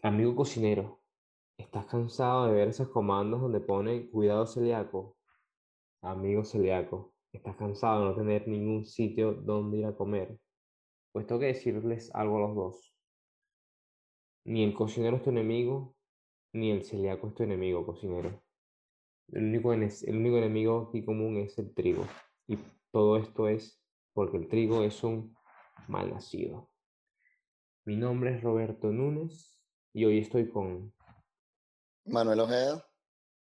Amigo cocinero, ¿estás cansado de ver esos comandos donde pone cuidado celíaco? Amigo celíaco, ¿estás cansado de no tener ningún sitio donde ir a comer? Pues tengo que decirles algo a los dos. Ni el cocinero es tu enemigo, ni el celíaco es tu enemigo, cocinero. El único, el único enemigo aquí común es el trigo. Y todo esto es porque el trigo es un mal nacido. Mi nombre es Roberto Núñez y hoy estoy con Manuel Ojeda.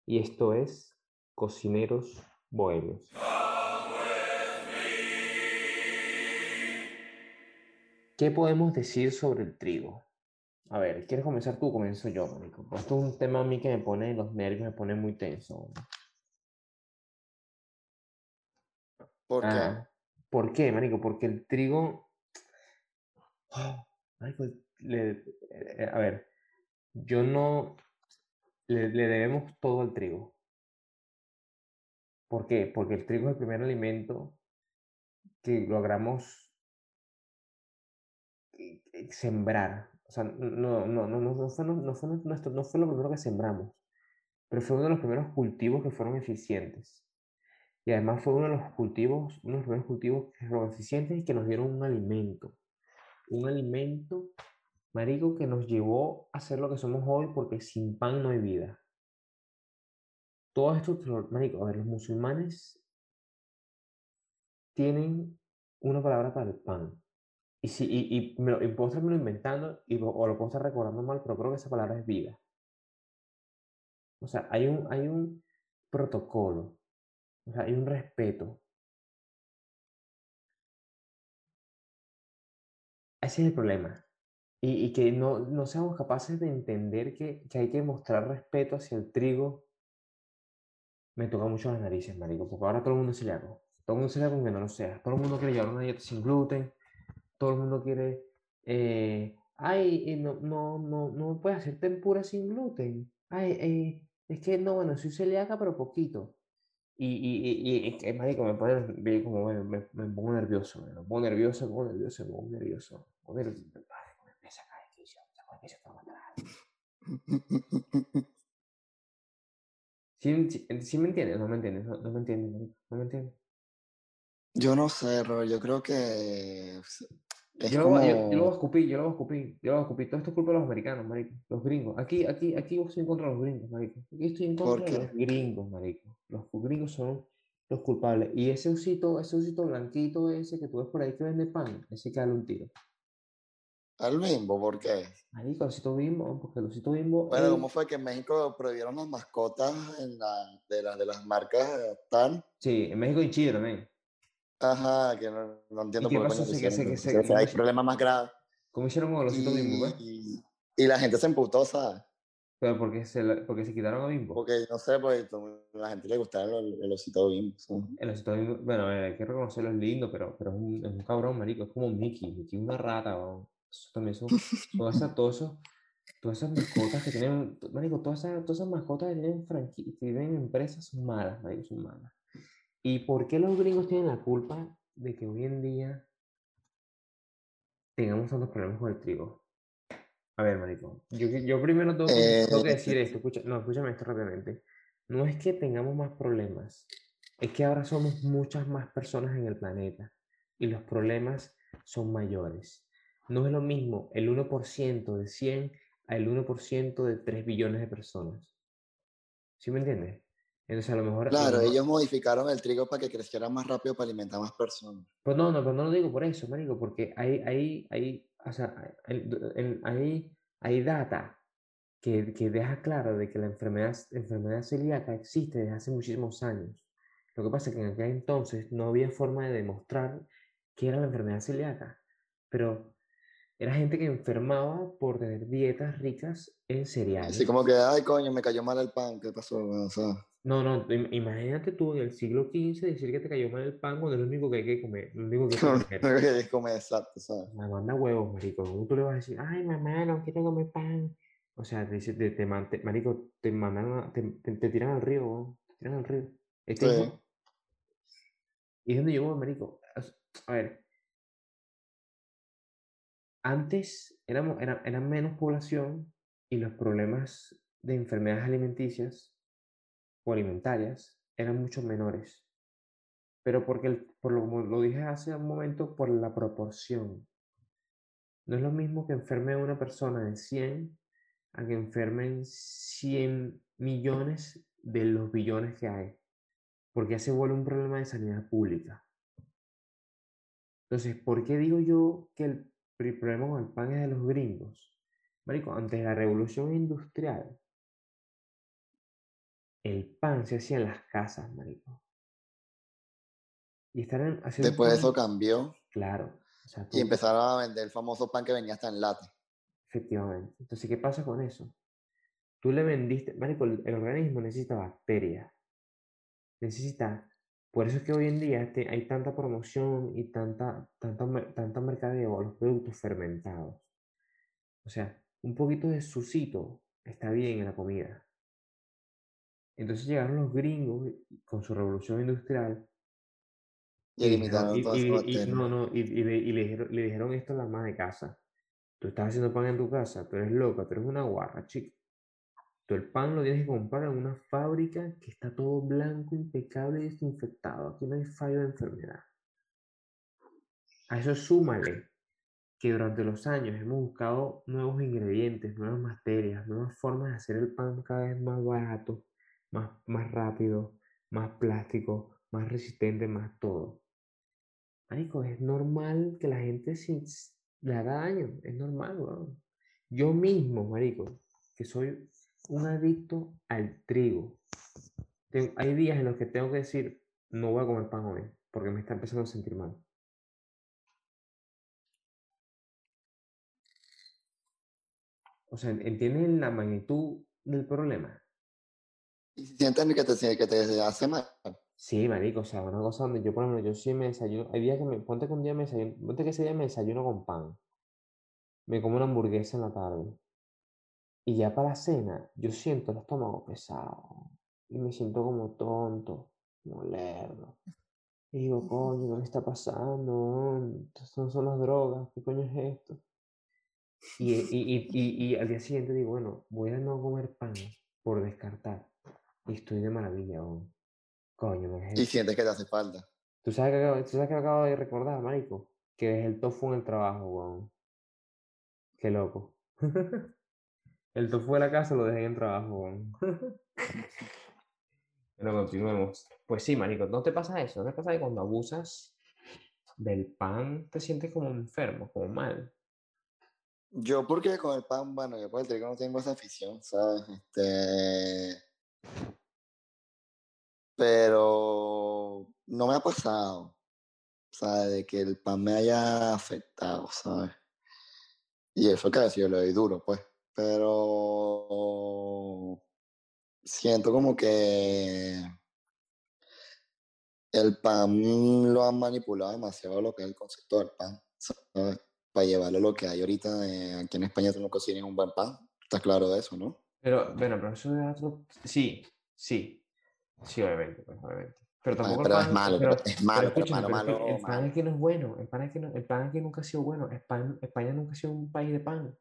Y esto es Cocineros Bohemios. ¿Qué podemos decir sobre el trigo? A ver, ¿quieres comenzar tú? Comienzo yo, Marico. Pues esto es un tema a mí que me pone los nervios, me pone muy tenso. ¿Por qué? Ah, ¿Por qué, Marico? Porque el trigo... Marico, eh, a ver, yo no le, debemos todo al trigo. ¿Por qué? Porque el trigo es el primer alimento que logramos eh, eh, sembrar. O sea, no fue lo primero que sembramos, pero fue uno de los primeros cultivos que fueron eficientes. Y además fue uno de los cultivos, uno de los primeros cultivos que fueron eficientes y que nos dieron un alimento. Un alimento Marico, que nos llevó a ser lo que somos hoy porque sin pan no hay vida. Todo esto, Marico, a ver, los musulmanes tienen una palabra para el pan. Y, si, y, me lo, puedo estarme inventando y, o lo puedo estar recordando mal, pero creo que esa palabra es vida. O sea, hay un, hay un protocolo, hay un respeto. Ese es el problema. Y, que no, no, seamos capaces de entender que, que, hay que mostrar respeto hacia el trigo, me toca mucho las narices, marico, porque ahora todo el mundo se le haga. Todo el mundo se le haga que no lo sea. Todo el mundo quiere llevar una dieta sin gluten. Todo el mundo quiere, eh, ay, eh, no, no, no, no puede hacer tempura sin gluten. Ay, eh, es que no, bueno, soy celíaca, pero poquito. Y, y, y, y, marico, me pone, como, me, me pongo nervioso, me pongo nervioso, me pongo nervioso. Me pongo nervioso. ¿Sí, sí, me entiendes? ¿No me entiendes? ¿No, me entiendes, ¿No me entiendes? Yo no sé, Robert, yo creo que... yo, lo, yo, lo voy a escupir, yo lo voy a escupir, yo lo voy a escupir. Todo esto es culpa de los americanos, marico. Los gringos. Aquí, aquí, aquí estoy en contra de los gringos, marico. Aquí estoy en contra de los gringos, marico. Los gringos son los culpables. Y ese osito, ese osito blanquito ese que tú ves por ahí que vende pan, ese que dale un tiro. Al bimbo, ¿por qué? Marico, el osito bimbo, porque el osito bimbo. Bueno, ¿cómo fue que en México prohibieron las mascotas en la, de, la, de las marcas TAN? Sí, en México y Chile también. Ajá, que no, no entiendo por qué. hay problemas más graves. ¿Cómo hicieron con el osito bimbo, y, y, la gente se emputó, ¿sabes? ¿Pero por qué se, porque se quitaron a bimbo? Porque, no sé, pues a la gente le gustaba el, osito bimbo. El osito bimbo, bueno, hay que reconocerlo, es lindo, pero, pero es, un, es un cabrón, marico, es como Mickey, Mickey es una rata, ¿no? También son, todas esas, todas esas mascotas que tienen, marico, todas esas, todas esas mascotas que tienen, que tienen empresas son malas, marico, son malas. ¿Y por qué los gringos tienen la culpa de que hoy en día tengamos tantos problemas con el trigo? A ver, marico, yo, yo primero tengo, tengo que eh, decir esto, escucha, no, escúchame esto rápidamente. No es que tengamos más problemas, es que ahora somos muchas más personas en el planeta y los problemas son mayores. No es lo mismo el 1% de 100 al 1% de 3 billones de personas. ¿Sí me entiendes? Entonces a lo mejor... Claro, ellos modificaron el trigo para que creciera más rápido para alimentar más personas. Pues no, no, pero no lo digo por eso, marico, porque hay, hay, hay, o sea, hay, hay, data que, que, deja claro de que la enfermedad, enfermedad celíaca existe desde hace muchísimos años. Lo que pasa es que en aquel entonces no había forma de demostrar qué era la enfermedad celíaca. Pero era gente que enfermaba por tener dietas ricas en cereales. Así como que, ay, coño, me cayó mal el pan, ¿qué pasó? No, no, imagínate tú en el siglo XV decir que te cayó mal el pan cuando es lo único que hay que comer. Lo único que hay que comer. exacto, ¿sabes? Me manda huevos, marico. ¿Cómo tú le vas a decir, ay, mamá, no quiero comer pan? O sea, te, te, te, marico, te mandan, te, te, tiran al río, te tiran al río. Este sí. y es donde yo marico. A ver, antes éramos, era, menos población y los problemas de enfermedades alimenticias o alimentarias eran mucho menores. Pero porque, por lo, como lo dije hace un momento, por la proporción. No es lo mismo que enferme una persona de 100 a que enfermen 100 millones de los billones que hay. Porque ya se vuelve un problema de sanidad pública. Entonces, ¿por qué digo yo que el problema con el pan es de los gringos? Marico, antes de la revolución industrial, el pan se hacía en las casas, marico. Y estar haciendo Después de eso cambió. Claro. y empezaron a vender el famoso pan que venía hasta en lata. Efectivamente. Entonces, ¿qué pasa con eso? Tú le vendiste, marico, el, organismo necesita bacterias. Necesita por eso es que hoy en día este, hay tanta promoción y tanta, tanta, tanta mercadeo a los productos fermentados. O sea, un poquito de sucito está bien en la comida. Entonces llegaron los gringos con su revolución industrial. Y, y, no, no, y, le, dijeron, le, dijeron, esto a la más de casa. Tú estás haciendo pan en tu casa, tú eres loca, tú eres una guarra, chica. Tú el pan lo tienes que comprar en una fábrica que está todo blanco, impecable y desinfectado. Aquí no hay fallo de enfermedad. A eso súmale que durante los años hemos buscado nuevos ingredientes, nuevas materias, nuevas formas de hacer el pan cada vez más barato, más, más rápido, más plástico, más resistente, más todo. Marico, es normal que la gente se, le haga daño, es normal, weón. Yo mismo, marico, que soy un adicto al trigo. hay días en los que tengo que decir, no voy a comer pan hoy, porque me está empezando a sentir mal. O sea, ¿entienden la magnitud del problema? ¿Y sientes que te, que te hace mal? Sí, marico, o sea, una cosa donde yo, por ejemplo, yo sí me desayuno, hay días que me, ponte que un día me desayuno, ponte que ese día me desayuno con pan, me como una hamburguesa en la tarde, y ya para la cena, yo siento el estómago pesado y me siento como tonto, molerno. Y digo, coño, ¿qué me está pasando? Estas son las drogas, ¿qué coño es esto? Y, y, y, y, al día siguiente digo, bueno, voy a no comer pan por descartar. Y estoy de maravilla, Coño, me Y sientes que te hace falta. ¿Tú sabes que, ¿tú sabes que acabo de recordar, marico? Que es el tofu en el trabajo, weón. Qué loco. El tofu de la casa lo dejé en trabajo. Pero continuemos. Pues sí, marico, ¿no te pasa eso? ¿No te pasa que cuando abusas del pan te sientes como enfermo, como mal? Yo porque con el pan, bueno, yo por el trigo no tengo esa afición, ¿sabes? Este... Pero no me ha pasado, ¿sabes? De que el pan me haya afectado, ¿sabes? Y eso que sido lo de duro, pues pero siento como que el pan lo han manipulado demasiado lo que es el concepto del pan, Para llevarlo a lo que hay ahorita, eh, aquí en España tú no cocinas un buen pan, está claro de eso, ¿no? Pero, bueno, pero eso es otro... Sí, sí, sí, obviamente, pues, obviamente. Pero tampoco pero es malo, pero, es malo, pero, malo, malo, El pan es que no es bueno, el pan es que, no, el pan es que nunca ha sido bueno, España nunca ha sido un país de pan.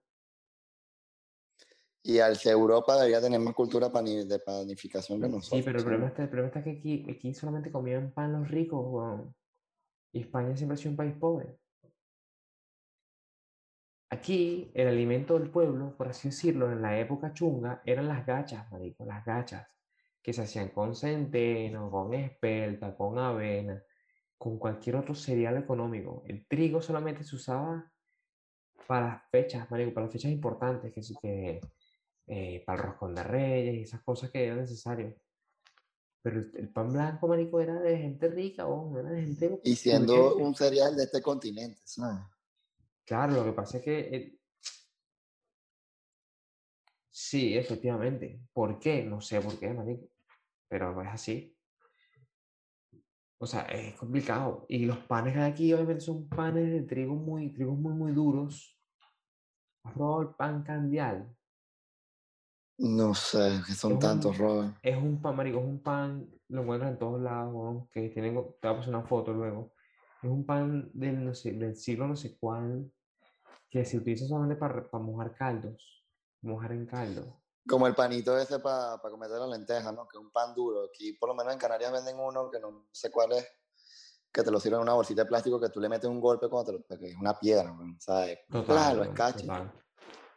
Y al ser Europa debería tener más cultura de panificación que nosotros. Sí, pero el problema, está, el problema está que aquí, aquí solamente comían pan los ricos, y España siempre ha sido un país pobre. Aquí, el alimento del pueblo, por así decirlo, en la época chunga, eran las gachas, marico, las gachas, que se hacían con centeno, con espelta, con avena, con cualquier otro cereal económico. El trigo solamente se usaba para las fechas, marico, para las fechas importantes, que, que eh, para el roscón de reyes y esas cosas que eran necesarias. Pero el, pan blanco, marico, era de gente rica, o era de gente... Y siendo un cereal de este continente, ¿sabes? Claro, lo que pasa es que... Sí, efectivamente. ¿Por qué? No sé por qué, marico. Pero es así. O sea, es complicado. Y los panes de aquí, obviamente, son panes de trigo muy, trigo muy, muy duros. ¿Has probado el pan candial? No sé, que son tantos, Robert. Es un pan, marico, es un pan, lo encuentras en todos lados, que tienen, te voy a pasar una foto luego. Es un pan del, no sé, del siglo no sé cuál, que se utiliza solamente para, para mojar caldos. mojar en caldo. Como el panito ese para pa cometer la lenteja, ¿no? Que es un pan duro. Aquí por lo menos en Canarias venden uno que no sé cuál es, que te lo sirven en una bolsita de plástico que tú le metes un golpe cuando te lo, que es una piedra, ¿no? ¿sabes? Total, Claro, es.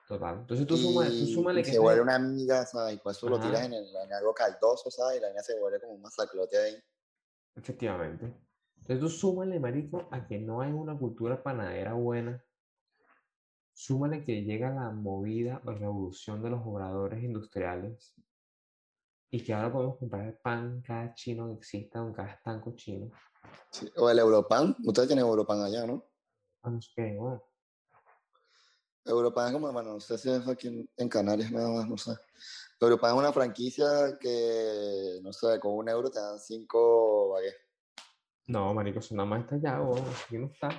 Total. Entonces tú súmale, tú súmale que se vuelve una amiga, ¿sabes? Y pues eso lo tiras en, el- en algo caldoso, ¿sabes? Y la niña se vuelve como un masaclote ahí. Efectivamente. Entonces tú súmale, marico, a que no hay una cultura panadera buena. Súmale que llega la movida o revolución de los obradores industriales y que ahora podemos comprar el pan cada chino que exista, en cada estanco chino. Sí, O el Europan. Ustedes tienen Europan allá, ¿no? Ah, no sé qué, bueno. Europan es como, bueno, no sé si es aquí en, en Canarias nada más, no sé. Europan es una franquicia que, no sé, con un euro te dan cinco baguettes. No, marico, eso nada más está allá, weón, aquí no está.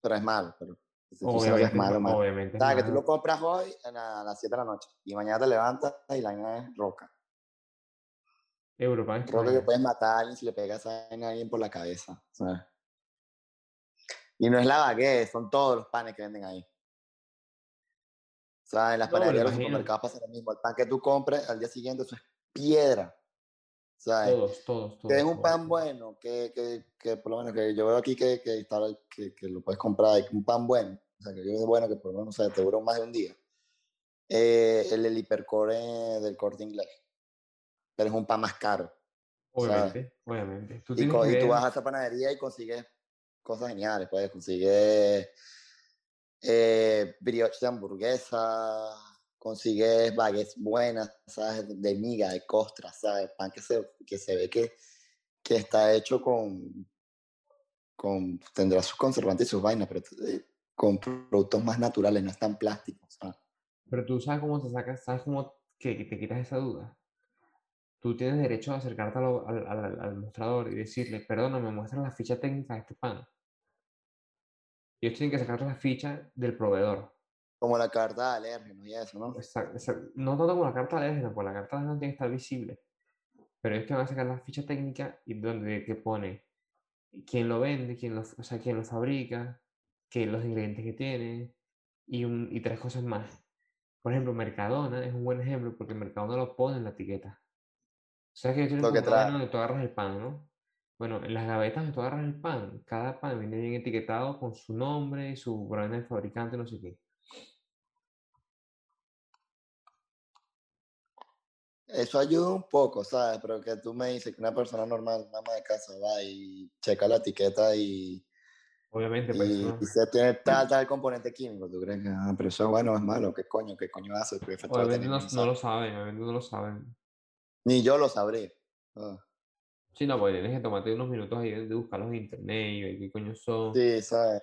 Pero es malo, pero Obviamente, es malo, es ma- malo. obviamente O es sea, que tú lo compras hoy a, la- a las 7 de la noche y mañana te levantas y la vaina es roca. Europa en Roca que puedes matar a alguien si le pegas a alguien por la cabeza. ¿sabes? Y no es la baguette, son todos los panes que venden ahí. O sea, en las panaderías de los supermercados pasa lo mismo. El pan que tú compres al día siguiente, eso es piedra. ¿Sabes? Todos, todos, todos. que es un todos, pan todos. bueno, que, que, que por lo menos que yo veo aquí que, que, está, que, que lo puedes comprar, un pan bueno, o sea, que yo veo bueno que por lo menos o sea, te dura más de un día. Eh, el, el hipercore del corte inglés. Pero es un pan más caro. Obviamente, obviamente. Tú Y, y tú vas a esa panadería y consigues cosas geniales, puedes conseguir eh, brioche de hamburguesa, consigues baguettes buenas, ¿sabes? De miga, de costra, ¿sabes? Pan que se, que se ve que, que está hecho con, con, tendrá sus conservantes y sus vainas, pero eh, con productos más naturales, no es tan plástico, ¿sabes? Pero tú sabes cómo te sacas, sabes cómo que, que te quitas esa duda. Tú tienes derecho a acercarte a lo- al, al- al mostrador y decirle, perdona, me muestras la ficha técnica de este pan. Y ellos tienen que sacarte la ficha del proveedor. Como la carta de alérgenos y eso, ¿no? Exact- exact- No tanto como la carta de alérgeno, porque la carta de alérgeno tiene que estar visible. Pero ellos te van a sacar la ficha técnica y donde que pone quién lo vende, quién lo, o sea, quién lo fabrica, que los ingredientes que tiene y, un, y tres cosas más. Por ejemplo, Mercadona es un buen ejemplo porque Mercadona lo pone en la etiqueta. ¿Sabes que ellos tienen Lo que trae. donde tú agarras el pan, ¿no? Bueno, en las gavetas donde tú agarras el pan, cada pan viene bien etiquetado con su nombre, su brand del fabricante, no sé qué. Eso ayuda un poco, ¿sabes? Pero que tú me dices que una persona normal, una ama de casa, va y checa la etiqueta y, Obviamente, pues y, no- y se tiene tal, tal componente químico. ¿Tú crees que, ah, pero eso es bueno es malo? ¿Qué coño? ¿Qué coño hace? ¿Qué efecto va a obviamente no, lo saben, obviamente no lo saben. Ni yo lo sabré. Ah, Sí, no, pues tienes que tomarte unos minutos ahí de de buscarlos en internet y ver qué coño son. Sí, ¿sabes?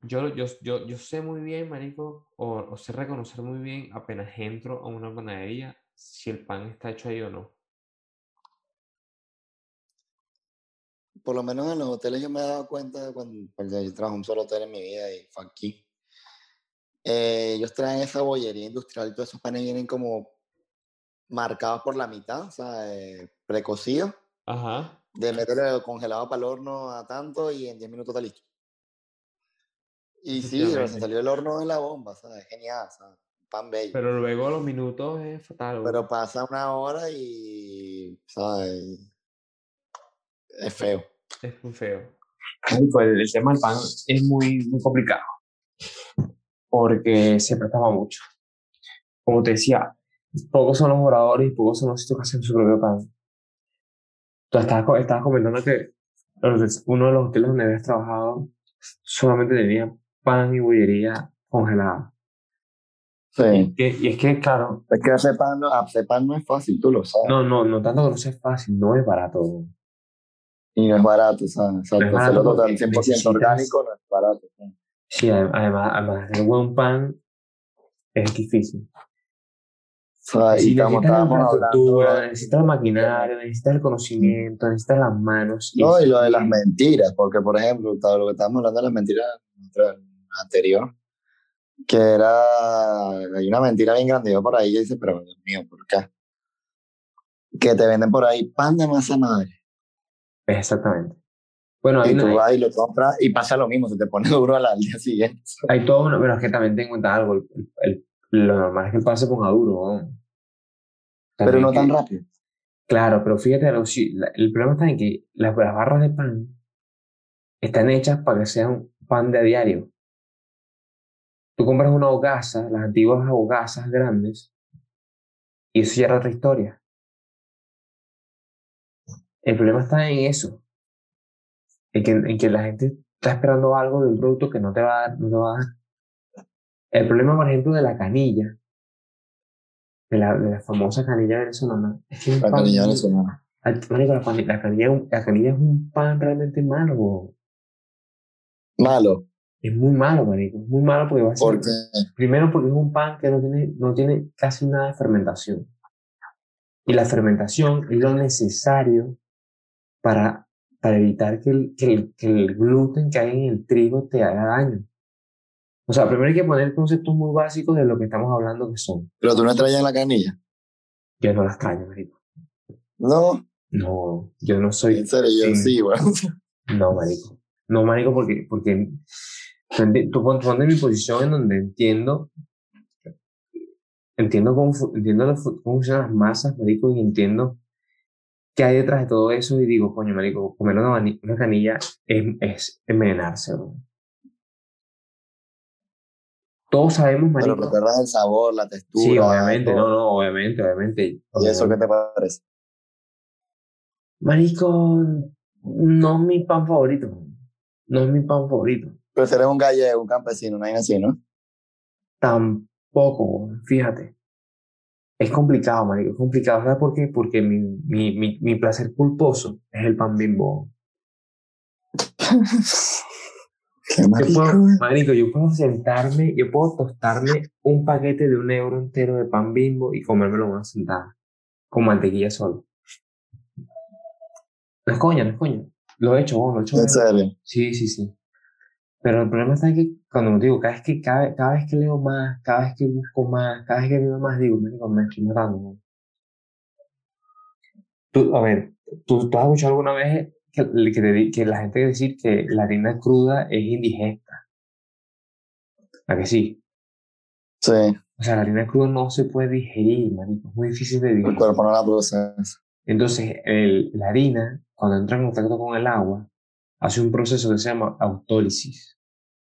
Yo, yo, yo, yo sé muy bien, marico, o, o sé reconocer muy bien apenas entro a una panadería si el pan está hecho ahí o no. Por lo menos en los hoteles yo me he dado cuenta cuando, porque yo trabajo en un solo hotel en mi vida y fue aquí. Eh, ellos traen esa bollería industrial y todos esos panes vienen como marcados por la mitad, o sea, eh, precocidos. Ajá. de meterle congelado para el horno a tanto y en 10 minutos está listo. Y sí, Efectivamente. salió el horno de la bomba, ¿sabes? Genial, ¿sabes? Pan bello. Pero, Pero luego los minutos es fatal. weón. pasa una hora y, ¿sabes? Es feo. Es muy feo. El, el tema del pan es muy, muy complicado. Porque se prestaba mucho. Como te decía, pocos son los oradores y pocos son los sitios que hacen su propio pan. Tú estabas, co- estabas comentando que uno de los hoteles donde habías trabajado solamente tenía pan y bollería congelada. Y, Sí. que- y es que, claro, Es que hacer pan, no, hacer pan no es fácil, tú lo sabes. no, no, no tanto que no sea fácil, no es barato. Y no es barato, ¿sabes? O sea, No hacerlo total porque 100% necesitas- orgánico no es barato. sí. Sí, adem- además, además de hacer buen pan es difícil. O sea, Si y estamos, necesitas estábamos infraestructura, hablando... necesitas la maquinaria, necesitas el conocimiento, necesitas las manos. No, y eso lo de las mentiras, porque por ejemplo, lo que estábamos hablando de las mentiras anterior, que era, hay una mentira bien grande yo por ahí que dice, pero Dios mío, ¿por qué? Que te venden por ahí pan de masa madre. Exactamente. Bueno, y tú vas y lo compras y pasa lo mismo, se te pone duro al, día siguiente. Hay todo uno, pero es que también en cuenta algo. el- el- lo normal es que el pan se ponga duro. ¿no? Pero También no que- tan rápido. Claro, pero fíjate, el problema está en que las, las barras de pan están hechas para que sean pan de a diario. Tú compras una hogaza, las antiguas hogazas grandes, y eso ya era otra historia. El problema está en eso, en que, en que la gente está esperando algo de un producto que no te va a dar, no te va a dar. El problema, por ejemplo, de la canilla, de la, de la famosa canilla venezolana, es que La pan canilla venezolana. Ay, marico, la, canilla, es un- la canilla es un pan realmente malo. bo. Malo, Es muy malo, marico. Es muy malo porque va a ser... porque Primero porque es un pan que no tiene, no tiene casi nada de fermentación. Y la fermentación es lo necesario para, para evitar que el, que, el, que el gluten que hay en el trigo te haga daño. O sea, primero hay que poner conceptos muy básicos de lo que estamos hablando que son. pero tú no traías la canilla. Yo no las extraño, marico. No, No, yo no soy... en serio, yo sí. bueno. No, marico. No, marico, porque, porque tú pon- ponte en mi posición en donde entiendo, entiendo cómo, entiendo cómo funcionan las masas, marico, y entiendo qué hay detrás de todo eso y digo, coño, marico, comer una, canilla es, es envenenarse, bro. Todos sabemos, Pero marico. recuerdas el sabor, la textura. Sí, obviamente, no, no, obviamente, obviamente. ¿Y eso qué te parece? Marico, no es mi pan favorito. No es mi pan favorito. Pero si eres un gallego, un campesino, no hay así, ¿no? Tampoco, fíjate. Es complicado, marico, es complicado. ¿Sabes por qué? Porque mi, mi, mi, mi placer culposo es el pan bimbo. Qué Yo puedo, marico, yo puedo sentarme, yo puedo tostarme un paquete de un euro entero de pan bimbo y comérmelo en una sentada, con mantequilla solo. No es coña, no es coña. Lo he hecho, vos, lo he hecho. En serio. Sí, sí, sí. Pero el problema está que cuando digo, cada vez que, cada, cada vez que leo más, cada vez que busco más, cada vez que veo más, digo, marico, me estoy matando. Tú, a ver, ¿tú, tú has escuchado alguna vez que, que, te di- que la gente decir que la harina cruda es indigesta? ¿A que sí? Sí, O sea, la harina cruda no se puede digerir, marico, es muy difícil de el digerir. cuerpo no la procesa. Entonces, el- la harina, cuando entra en contacto con el agua, hace un proceso que se llama autólisis.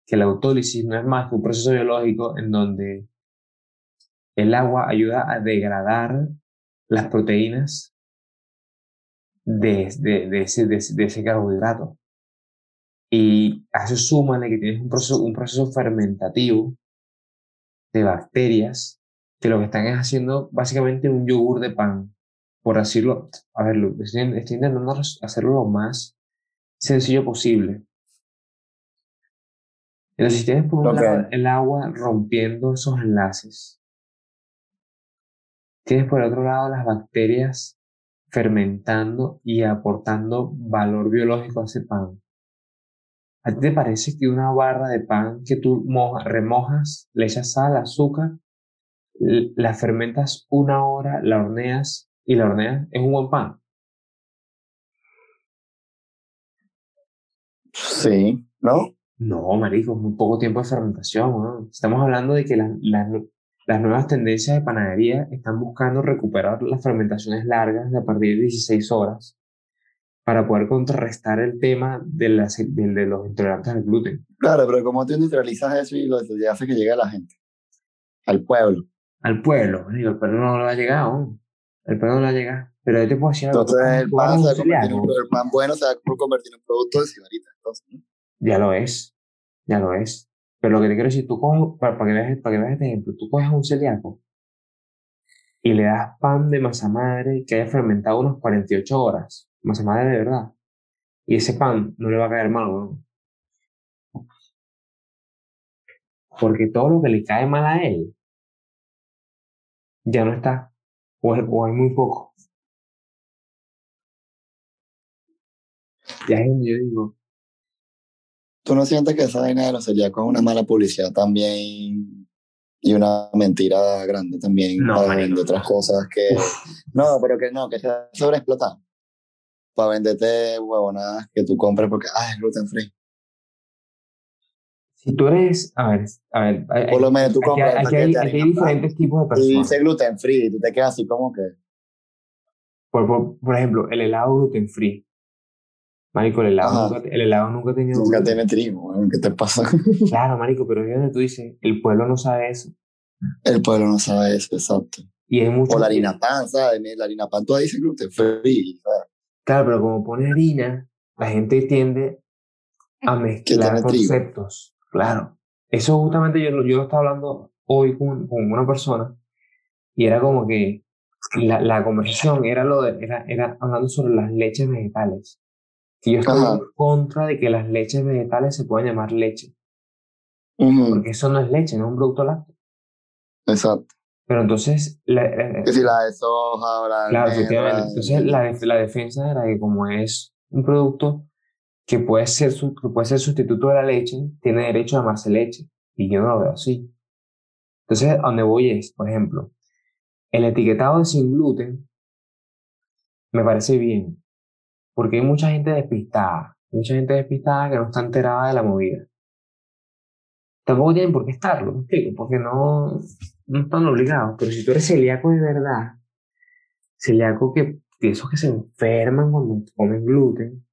Que la autólisis no es más que un proceso biológico en donde el agua ayuda a degradar las proteínas de, de, de ese, de, ese- carbohidrato. Y a eso súmale que tienes un proceso, un proceso fermentativo de bacterias que lo que están es haciendo básicamente un yogur de pan por decirlo, a ver, estoy, estoy intentando hacerlo lo más sencillo posible. Entonces, si tienes por un Ok. lado el agua rompiendo esos enlaces, tienes por el otro lado las bacterias fermentando y aportando valor biológico a ese pan. ¿A ti te parece que una barra de pan que tú moja- remojas, le echas sal, azúcar, la fermentas una hora, la horneas y la horneas es un buen pan? Sí, ¿no? No, marico, muy poco tiempo de fermentación. ¿no? Estamos hablando de que las, las, nu- las nuevas tendencias de panadería están buscando recuperar las fermentaciones largas de a partir de 16 horas para poder contrarrestar el tema de, las, de, de los intolerantes al gluten. Claro, pero como tú industrializas eso y lo hace que llegue a la gente, al pueblo. Al pueblo, el pueblo no le va a llegar aún. El pueblo no le va a llegar. Pero yo te puedo decir algo. Entonces el pan, se va a convertir en el pan bueno se va a convertir en un producto de cigarrita. Entonces, ¿no? Ya lo es, ya lo es. Pero lo que te quiero decir, tú coges, para, para que veas, para que veas este ejemplo, tú coges un celíaco y le das pan de masa madre que haya fermentado unas 48 horas, masa madre de verdad, y ese pan no le va a caer mal, weón. Porque todo lo que le cae mal a él ya no está, o, o hay muy poco. Ya es yo digo, ¿Tú no sientes que esa vaina de los celíacos es una mala publicidad también y una mentira grande también No, para vender otras cosas que... No, pero que no, que se ha sobreexplotado. para venderte huevonadas que tú compres porque, ah, es gluten free. Si tú eres, a ver, a ver, Por lo menos tú compras aquí hay, aquí diferentes tipos de y personas. dice gluten free y tú te quedas así como que, Por, por, por ejemplo, el helado gluten free. Marico, el helado, Ajá. nunca, el helado nunca ha tenido nunca tiene trigo, ¿qué te pasa? Claro, marico, pero es donde tú dices, el pueblo no sabe eso. El pueblo no sabe eso, exacto. Y hay muchos O la harina pan, ¿sabes? La harina pan todavía dice gluten free, ¿sabes? Claro, pero como pone harina, la gente tiende a mezclar tiene trigo. conceptos. Claro. Eso justamente yo, lo- yo lo estaba hablando hoy con, con una persona y era como que la, la conversación era, lo de, era, era hablando sobre las leches vegetales. Que yo estoy Ajá. en contra de que las leches vegetales se puedan llamar leche, porque eso no es leche, no es un producto lácteo. Exacto. Pero entonces, la- eh, Que si la de soja la de Claro, efectivamente. Entonces, la, la defensa era que como es un producto que puede ser, que puede ser sustituto de la leche, tiene derecho a llamarse leche. Y yo no lo veo así. Entonces, a donde voy es, por ejemplo, el etiquetado de sin gluten me parece bien, porque hay mucha gente despistada, mucha gente despistada que no está enterada de la movida. Tampoco tienen por qué estarlo, ¿me explico? Porque no, no están obligados. Pero si tú eres celíaco de verdad, celíaco que, de esos que se enferman cuando comen gluten,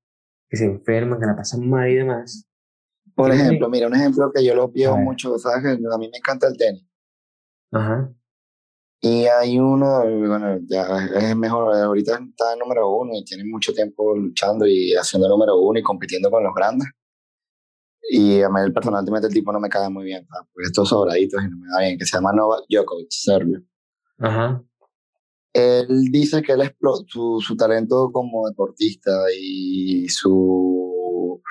que se enferman, que la pasan mal y demás. Por ejemplo, mira, un ejemplo que yo lo veo mucho, ¿sabes? Que a mí me encanta el tenis. Ajá. Y hay uno, bueno, ya es mejor, ahorita está en número uno y tiene mucho tiempo luchando y haciendo número uno y compitiendo con los grandes. Y a mí personalmente el tipo no me cae muy bien, ¿sabes? porque estos sobraditos y no me da bien, que se llama Novak Djokovic, serbio. Ajá. Él dice que él explotó su, su talento como deportista y su...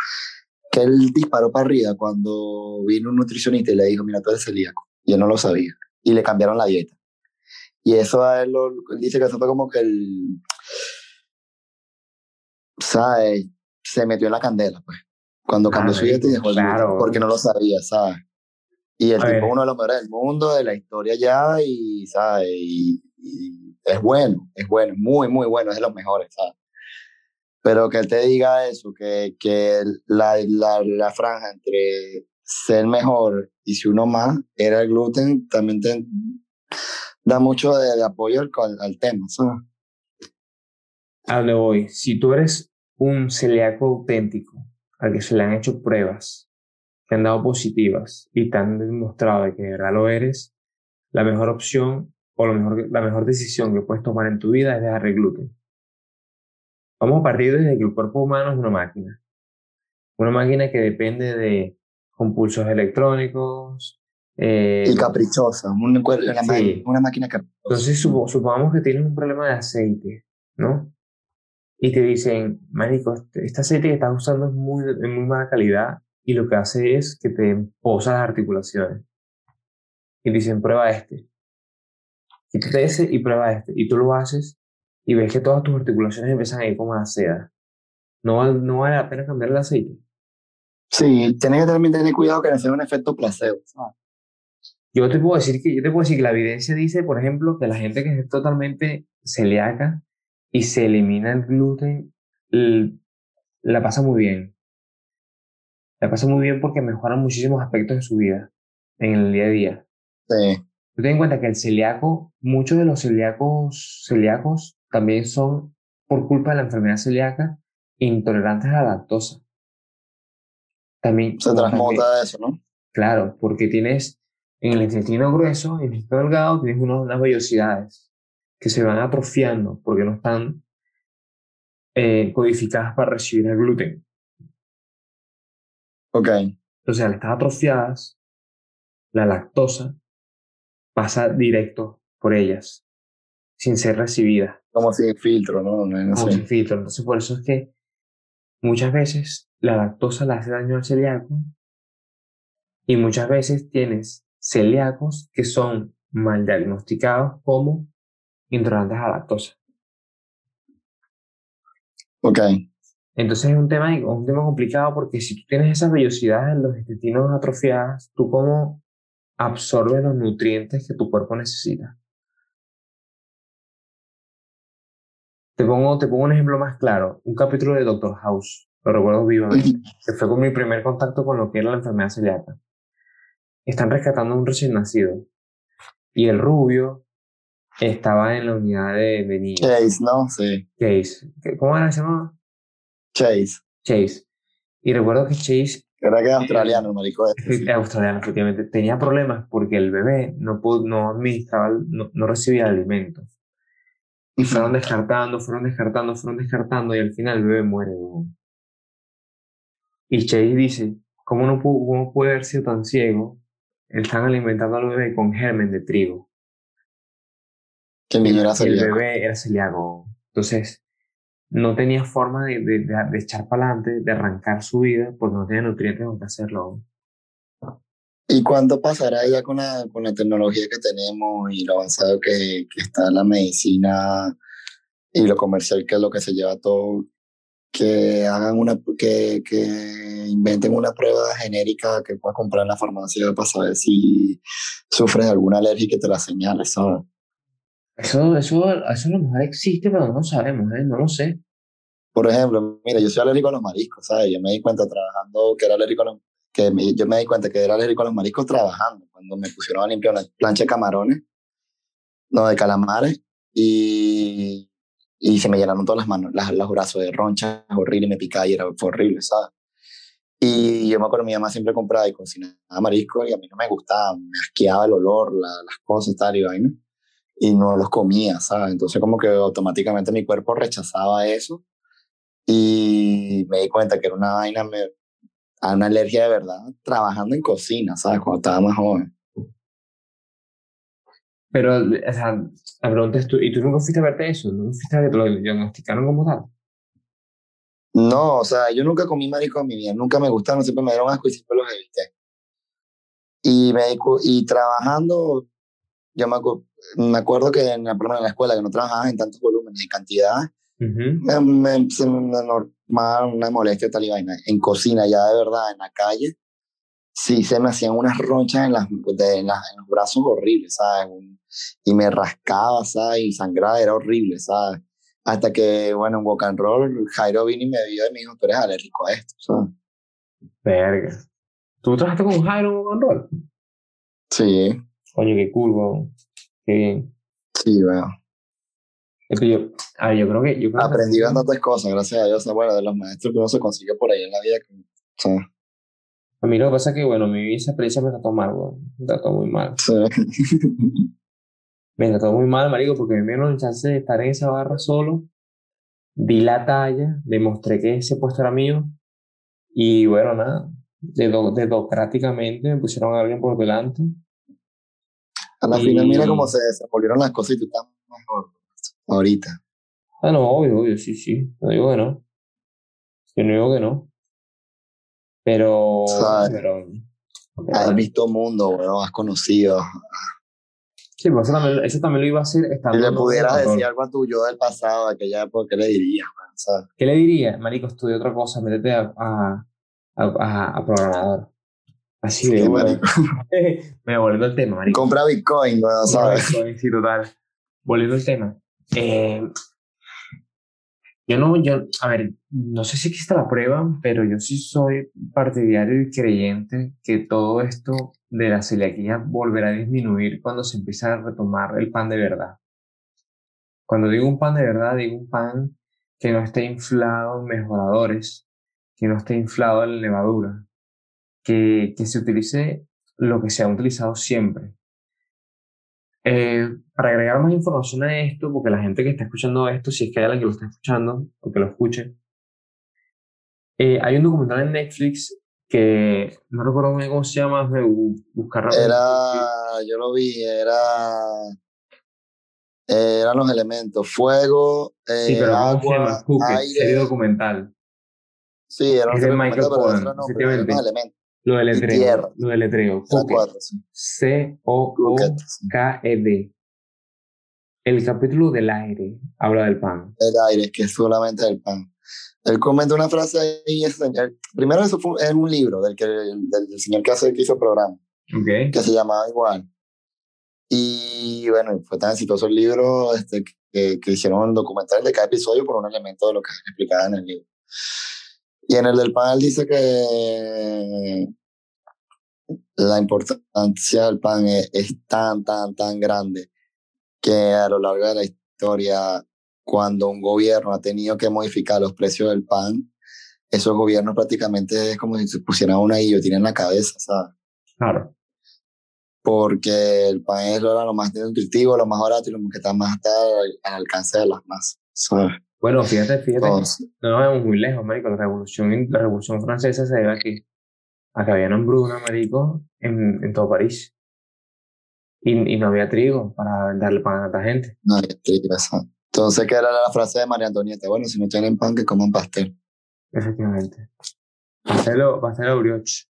que él disparó para arriba cuando vino un nutricionista y le dijo, mira, tú eres celíaco. Y él no lo sabía. Y le cambiaron la dieta. Y eso a él, lo, él dice que eso fue como que el... ¿Sabes? Se metió en la candela, pues. Cuando cambió Ah, su dieta y dejó el gluten, claro. porque no lo sabía, ¿sabes? Y el A tipo es uno de los mejores del mundo, de la historia ya, y, ¿sabes? Y, y es bueno, es bueno, muy, muy bueno, es de los mejores, ¿sabes? Pero que él te diga eso, que, que la, la, la franja entre ser mejor y si uno más era el gluten, también te da mucho de, de apoyo al, tema, ¿sabes? A donde voy. Si tú eres un celíaco auténtico, al que se le han hecho pruebas, que han dado positivas y te han demostrado de que de verdad lo eres, la mejor opción o lo mejor, la mejor decisión que puedes tomar en tu vida es dejar el gluten. Vamos a partir desde que el cuerpo humano es una máquina. Una máquina que depende de compulsos electrónicos. Eh, Y caprichosa, una, una, Sí. una máquina caprichosa. entonces, supo- supongamos que tienes un problema de aceite, ¿no? Y te dicen, marico, este, este aceite que estás usando es muy, de muy mala calidad y lo que hace es que te posa las articulaciones. Y te dicen, prueba este. Quítate ese y prueba este. Y tú lo haces y ves que todas tus articulaciones empiezan a ir como a la seda. No, no vale la pena cambiar el aceite. Sí, tienes que también tener cuidado que no sea un efecto placebo, ¿sabes? Yo te puedo decir que, yo te puedo decir que la evidencia dice, por ejemplo, que la gente que es totalmente celíaca y se elimina el gluten, la pasa muy bien. La pasa muy bien porque mejora muchísimos aspectos de su vida, en el día a día. Sí, Tú ten en cuenta que el celíaco, muchos de los celíacos, celíacos también son, por culpa de la enfermedad celíaca, intolerantes a la lactosa. También, se transmuta eso, ¿no? Claro, porque tienes en el intestino grueso en el intestino delgado tienes unas vellosidades que se van atrofiando porque no están eh, codificadas para recibir el gluten. Ok, Entonces, al estar atrofiadas, la lactosa pasa directo por ellas, sin ser recibida, como sin filtro, ¿no? No, no como sé. sin filtro. Entonces, por eso es que muchas veces la lactosa le hace daño al celíaco y muchas veces tienes celíacos que son mal diagnosticados como intolerantes a la lactosa. Ok, Entonces es un tema, un tema complicado porque si tú tienes esas vellosidades en los intestinos atrofiadas, ¿tú cómo absorbes los nutrientes que tu cuerpo necesita? Te pongo, te pongo un ejemplo más claro. Un capítulo de Doctor House, lo recuerdo vivamente, que fue con mi primer contacto con lo que era la enfermedad celíaca. Están rescatando a un recién nacido. Y el rubio estaba en la unidad de, de niños. Chase, ¿no? Sí. Chase. ¿Cómo era se llamaba? Chase. Chase. Y recuerdo que Chase era que es australiano, marico. Es australiano, efectivamente. Tenía problemas porque el bebé no, pudo, no administraba, no, no recibía alimento. Y fueron descartando, fueron descartando, fueron descartando y al final el bebé muere. Y Chase dice, ¿cómo, no pudo, ¿cómo puede haber sido tan ciego? Están alimentando al bebé con germen de trigo. Que el niño era Y el bebé era celíaco. Entonces, no tenía forma de, de, de, echar para adelante, de arrancar su vida, porque no tenía nutrientes con que hacerlo. ¿Y cuánto pasará ya con la, con la tecnología que tenemos y lo avanzado que, que está la medicina y lo comercial, que es lo que se lleva todo? Que hagan una, que, que inventen una prueba genérica que puedas comprar en la farmacia para saber si sufres de alguna alergia y que te la señales, ¿sabes? Eso, eso, eso a lo mejor existe, pero no lo sabemos, ¿eh? No lo sé. Por ejemplo, mira, yo soy alérgico a los mariscos, ¿sabes? Yo me di cuenta trabajando que era alérgico a los, que me, yo me di cuenta que era alérgico a los mariscos trabajando, cuando me pusieron a limpiar una plancha de camarones, no, de calamares, y, y se me llenaron todas las manos, las, los brazos de ronchas, horrible, me picaba y era horrible, ¿sabes? Y yo me acuerdo, mi mamá siempre compraba y cocinaba mariscos y a mí no me gustaba, me asqueaba el olor, la, las cosas, tal y vaina y no los comía, ¿sabes? Entonces como que automáticamente mi cuerpo rechazaba eso y me di cuenta que era una vaina, me, una alergia de verdad, trabajando en cocina, ¿sabes? Cuando estaba más joven. Pero, o sea, la pregunta es, ¿tú, ¿y tú nunca fuiste a verte eso? ¿Nunca fuiste a que te lo diagnosticaron como tal? No, o sea, yo nunca comí marisco en mi vida, nunca me gustaron, siempre me dieron asco y siempre los evité. Y, me, y trabajando, yo me, me acuerdo que en, en la escuela, que no trabajabas en tantos volúmenes y cantidad, me, me, una, normal, una molestia tal y vaina. En cocina, ya de verdad, en la calle, sí se me hacían unas ronchas en, las, de, en, las, en los brazos horribles, ¿sabes? y me rascaba, ¿sabes? Y sangraba, era horrible, ¿sabes? Hasta que, bueno, en Walk and Roll, Jairo vino y me vio y me dijo, tú eres alérgico a esto, ¿sabes? Verga. ¿Tú trabajaste con Jairo en Walk and Roll? Sí. Oye, qué cool, Qué bien. Sí, veo. Es que yo, a ver, yo creo que... Yo creo Aprendí que... bastantes cosas, gracias a Dios. Bueno, de los maestros que uno se consigue por ahí en la vida. Que, o sea, A mí lo que pasa es que, bueno, mi esa experiencia me trató mal, weón. Me trató muy mal. sí. Me trató muy mal, marico, porque me dieron el chance de estar en esa barra solo. Di la talla, demostré que ese puesto era mío. Y bueno, nada. Dedocráticamente me pusieron a alguien por delante. A la Y- final, mira cómo se desenvolvieron las cosas y tú estás mejor ahorita. Ah, no, obvio, obvio, sí, sí. No digo que no. Yo no digo que no. Pero. Sabe. pero Has visto mundo, weón, has conocido. sí, pero eso también, eso también lo iba a hacer. Si le pudieras decir algo a tu yo del pasado, de aquella época, ¿qué le dirías, weón? ¿Sabes? ¿Qué le diría? Marico, estudia otra cosa, métete a, a, a, a- programador. Así Sí, de bueno. marico. Me volviendo al tema, marico. Compra Bitcoin, weón, ¿sabes? Sí, total. Volviendo al tema. Eh, yo no, yo, a ver, no sé si existe la prueba, pero yo sí soy partidario y creyente que todo esto de la celiaquía volverá a disminuir cuando se empieza a retomar el pan de verdad. Cuando digo un pan de verdad, digo un pan que no esté inflado en mejoradores, que no esté inflado en levadura, que, que se utilice lo que se ha utilizado siempre. Eh, para agregar más información a esto, porque la gente que está escuchando esto, si es que hay alguien que lo está escuchando o que lo escuche, eh, hay un documental en Netflix que no recuerdo bien cómo se llama, de buscar Era, yo lo vi, era, eran los elementos, fuego, eh, Sí, pero ¿cómo se agua? Cookie, serie aire. documental. Sí, eran Es de Michael Pollan, efectivamente. los elementos. Lo del letreo. tierra. Lo del letreo. Eran Cookie. cuatro, sí. C-O-O-K-E-D. El capítulo del aire habla del pan. El aire, que es solamente el pan. Él comenta una frase ahí, ese señor- primero eso fue, es un libro del, que, del, del señor que, hace, que hizo el programa. ¿Ok? que se llamaba igual. Y Y bueno, fue tan exitoso el libro este, que, que hicieron un documental de cada episodio por un elemento de lo que explicaba en el libro. Y en el del panel dice que la importancia del pan es, tan, tan, tan grande que a lo largo de la historia, cuando un gobierno ha tenido que modificar los precios del pan, esos gobiernos prácticamente es como si se pusieran una guillotina en la cabeza, ¿sabes? Claro. Porque el pan es lo más nutritivo, lo más barato y lo que está más al, alcance de las masas, ¿sabes? Bueno, fíjate, fíjate, no nos vemos muy lejos, marico, la revolución, la revolución francesa se debe aquí. Acá había hambruna, marico, en, en todo París. Y, y, no había trigo para darle pan a tanta gente. No había trigo, Entonces, ¿qué era la frase de María Antonieta? Bueno, si no tienen pan, que coman pastel. Efectivamente. Pastel o, pastel o brioche.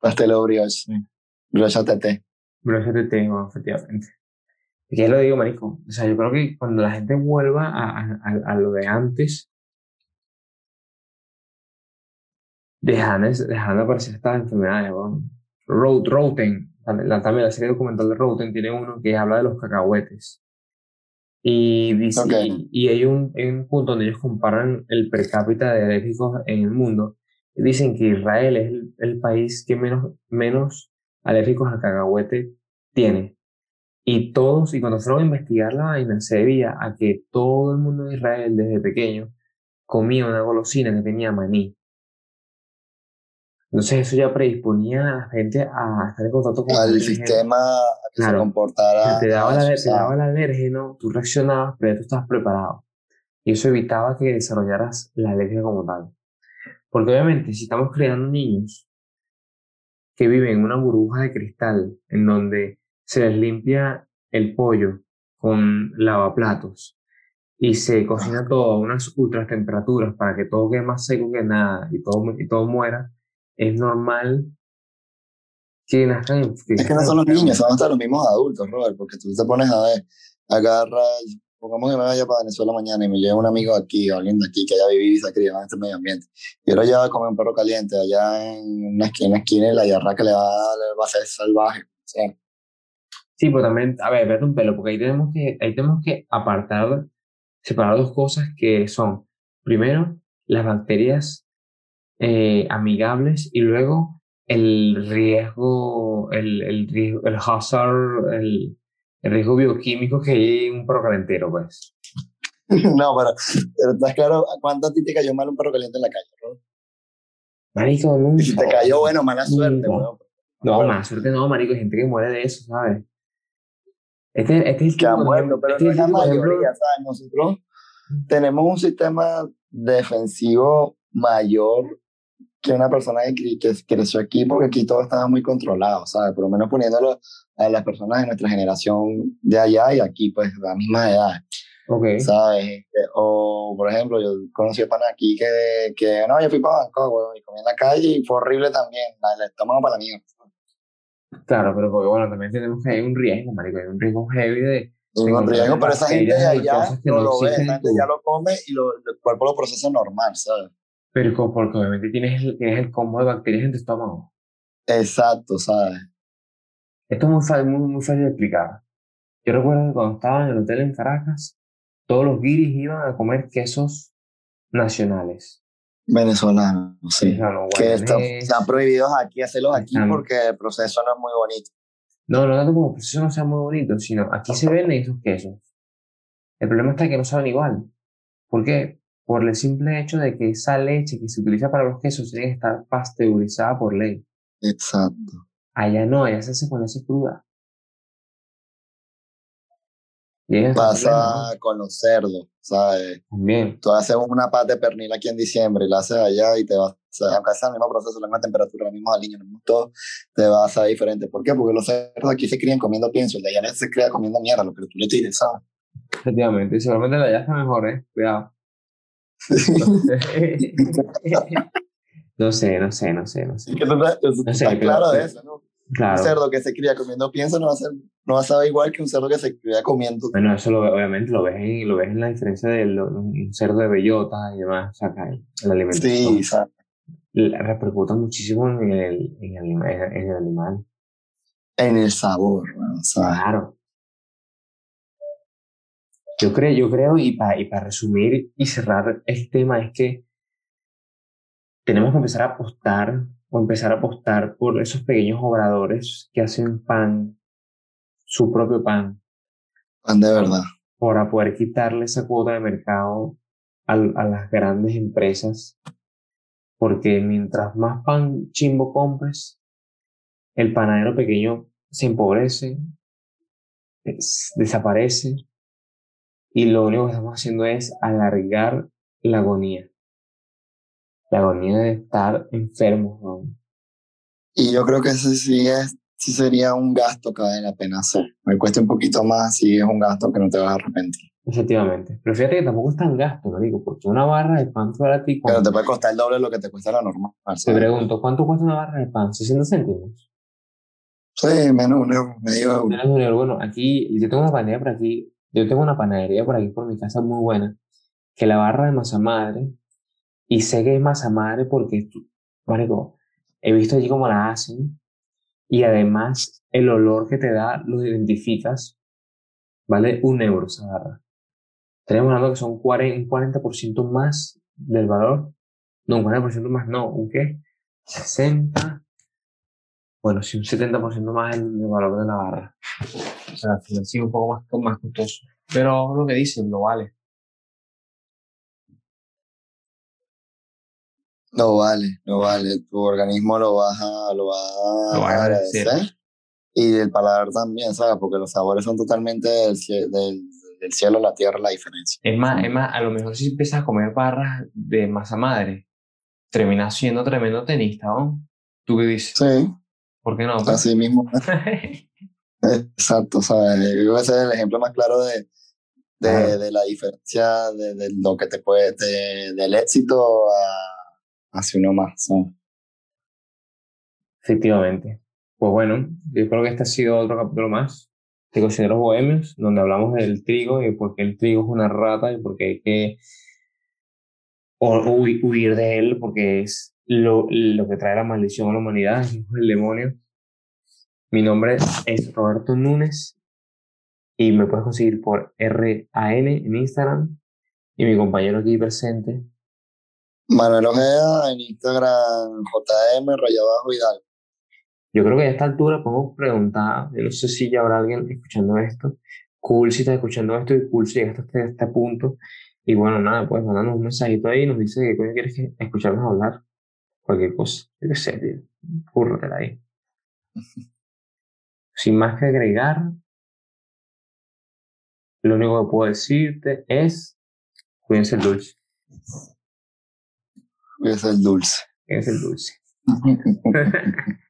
Pastel o brioche, sí. Brioche TT. Brioche TT, bueno, efectivamente. ¿Y qué lo digo, marico? O sea, yo creo que cuando la gente vuelva a, a, a lo de antes, dejan, dejan de aparecer estas enfermedades. Road, Roten, también la, serie documental de Roten tiene uno que habla de los cacahuetes. Y, dice, y, hay, un, un punto donde ellos comparan el per cápita de alérgicos en el mundo. Y dicen que Israel es el, país que menos, menos alérgicos al cacahuete tiene. Y todos, y cuando fueron a investigar la vaina, se debía a que todo el mundo de Israel desde pequeño comía una golosina que tenía maní. Entonces eso ya predisponía a la gente a estar en contacto con el sistema que se comportara. Te daba, la, te daba el alérgeno, tú reaccionabas, pero tú estabas preparado. Y eso evitaba que desarrollaras la alergia como tal. Porque obviamente si estamos creando niños que viven en una burbuja de cristal en donde se les limpia el pollo con lavaplatos y se cocina todo a unas ultra temperaturas para que todo quede más seco que nada y todo, y todo muera, es normal que nazcan. es que no son los niños, son hasta los mismos adultos, Robert, porque tú te pones a ver, agarra, pongamos que me vaya para Venezuela mañana y me lleva un amigo aquí, alguien de aquí que haya vivido y se ha criado en este medio ambiente. Y ahora ya va a comer un perro caliente allá en una esquina, esquina y la yarra que le va, le va a hacer salvaje. Sí, pero también, a ver, vete un pelo, porque ahí tenemos que, ahí tenemos que apartar, separar dos cosas que son, primero, las bacterias eh, amigables y luego el riesgo, el, el, riesgo, el hazard, el, el riesgo bioquímico que hay en un perro calentero, pues. no, pero, pero estás claro, ¿cuánto a ti te cayó mal un perro caliente en la calle, no? Marico, nunca. Si te cayó, bueno, mala suerte, No, no mala suerte no, marico, hay gente que muere de eso, ¿sabes? Este, este es el que ha muerto, pero este no es la mayoría, ¿sabes? Nosotros tenemos un sistema defensivo mayor que una persona que, que, creció aquí, porque aquí todo estaba muy controlado, ¿sabes? Por lo menos poniéndolo a las personas de nuestra generación de allá y aquí, pues, de la misma edad. Okay. ¿Sabes? Este, o, por ejemplo, yo conocí a pana aquí que, que, no, yo fui para Bangkok, bueno, y comí en la calle y fue horrible también, el estómago para la mierda. Claro, pero porque, bueno, también tenemos que hay un riesgo, marico, hay un riesgo heavy de... Un riesgo, pero esa gente de allá no, lo ve, ya lo come y lo, el cuerpo lo procesa normal, ¿sabes? Pero porque obviamente tienes el, tienes el combo de bacterias en tu estómago. Exacto, ¿sabes? Esto es muy fácil, muy, muy fácil de explicar. Yo recuerdo que cuando estaba en el hotel en Caracas, todos los guiris iban a comer quesos nacionales. Venezolanos, sí. que están prohibidos aquí, hacerlos aquí porque el proceso no es muy bonito. No, no tanto como el proceso no sea muy bonito, sino aquí se venden esos quesos. El problema está que no saben igual. ¿Por qué? por el simple hecho de que esa leche que se utiliza para los quesos tiene que estar pasteurizada por ley. Exacto. Allá no, allá se hace con leche cruda. Pasa con los cerdos, ¿sabes? También. Tú haces una pata de pernil aquí en diciembre y la haces allá y te vas, o sea, aunque sea el mismo proceso, la misma temperatura, los mismos aliños, todo, te va a diferente. ¿Por qué? Porque los cerdos aquí se crían comiendo pienso, el de allá se cría comiendo mierda, lo que tú le tires, ¿sabes? Efectivamente, y seguramente el de allá está mejor, ¿eh? Cuidado. no sé, no sé, no sé, no sé. Que tú, claro de eso, ¿no? Un cerdo que se cría comiendo pienso no va a ser, no va a saber igual que un cerdo que se cría comiendo. Bueno, eso lo, obviamente lo ves, en, lo ves en la diferencia de un cerdo de bellota y demás, o sea, el alimentación. Sí, exacto. Repercuta muchísimo en el, en el, en el animal. En el sabor, ¿no? Claro. Yo creo, yo creo y para y para resumir y cerrar el tema, es que tenemos que empezar a apostar o empezar a apostar por esos pequeños obradores que hacen pan, su propio pan. Pan de verdad. Para poder quitarle esa cuota de mercado a, a las grandes empresas. Porque mientras más pan chimbo compres, el panadero pequeño se empobrece, desaparece y lo único que estamos haciendo es alargar la agonía. La agonía de estar enfermos. Y yo creo que ese sí, es, sí sería un gasto que vale la pena hacer. Me cuesta un poquito más si es un gasto que no te vas a arrepentir. Efectivamente. Pero fíjate que tampoco es tan gasto, ¿no? Digo, porque una barra de pan para ti. Pero te puede costar el doble de lo que te cuesta la normal. Te pregunto, ¿cuánto cuesta una barra de pan? ¿60 céntimos? Sí, menos un euro, medio euro. Menos un euro. Bueno, aquí, yo tengo una panadería por aquí, yo tengo una panadería por aquí por mi casa muy buena, que la barra de masa madre, y sé que es masa madre porque, marico, he visto allí cómo la hacen, y además el olor que te da lo identificas, vale un euro esa barra. Tenemos hablando que son un 40% más del valor, no, un 40% más, no, ¿un qué? 60, bueno, sí, un 70% más el, valor de la barra. O sea, al un poco más, más costoso. Pero lo que dicen, lo vale. No vale, no vale. Tu organismo lo vas a, lo va a, agradecer. Y el paladar también, ¿sabes? Porque los sabores son totalmente del, del, del, cielo a la tierra la diferencia. Es más, es más, a lo mejor si empiezas a comer barras de masa madre, terminas siendo tremendo tenista, ¿no? ¿Tú qué dices? Sí. ¿Por qué no? Así mismo. Exacto, ¿sabes? Yo ese es el ejemplo más claro de, de, de la diferencia de, de, lo que te puede, del éxito a, hacia uno más. ¿sabes? Efectivamente. Pues bueno, yo creo que este ha sido otro capítulo más de Cocineros Bohemios, donde hablamos del trigo y por qué el trigo es una rata y por qué hay que huir de él, porque es lo, lo que trae la maldición a la humanidad, es el demonio. Mi nombre es Roberto Núñez y me puedes conseguir por RAN en Instagram y mi compañero aquí presente. Manuel Ojeda en Instagram, JM, raya abajo Hidalgo. Yo creo que a esta altura podemos preguntar, yo no sé si ya habrá alguien escuchando esto, cool si estás escuchando esto y cool si llegaste hasta este punto. Y bueno, nada, pues mandarnos un mensajito ahí y nos dice que coño quieres escucharnos hablar cualquier cosa. Yo qué sé, tío. Cúrratela ahí. Sin más que agregar, lo único que puedo decirte es cuídense el dulce. Cuídense el dulce. Cuídense el dulce.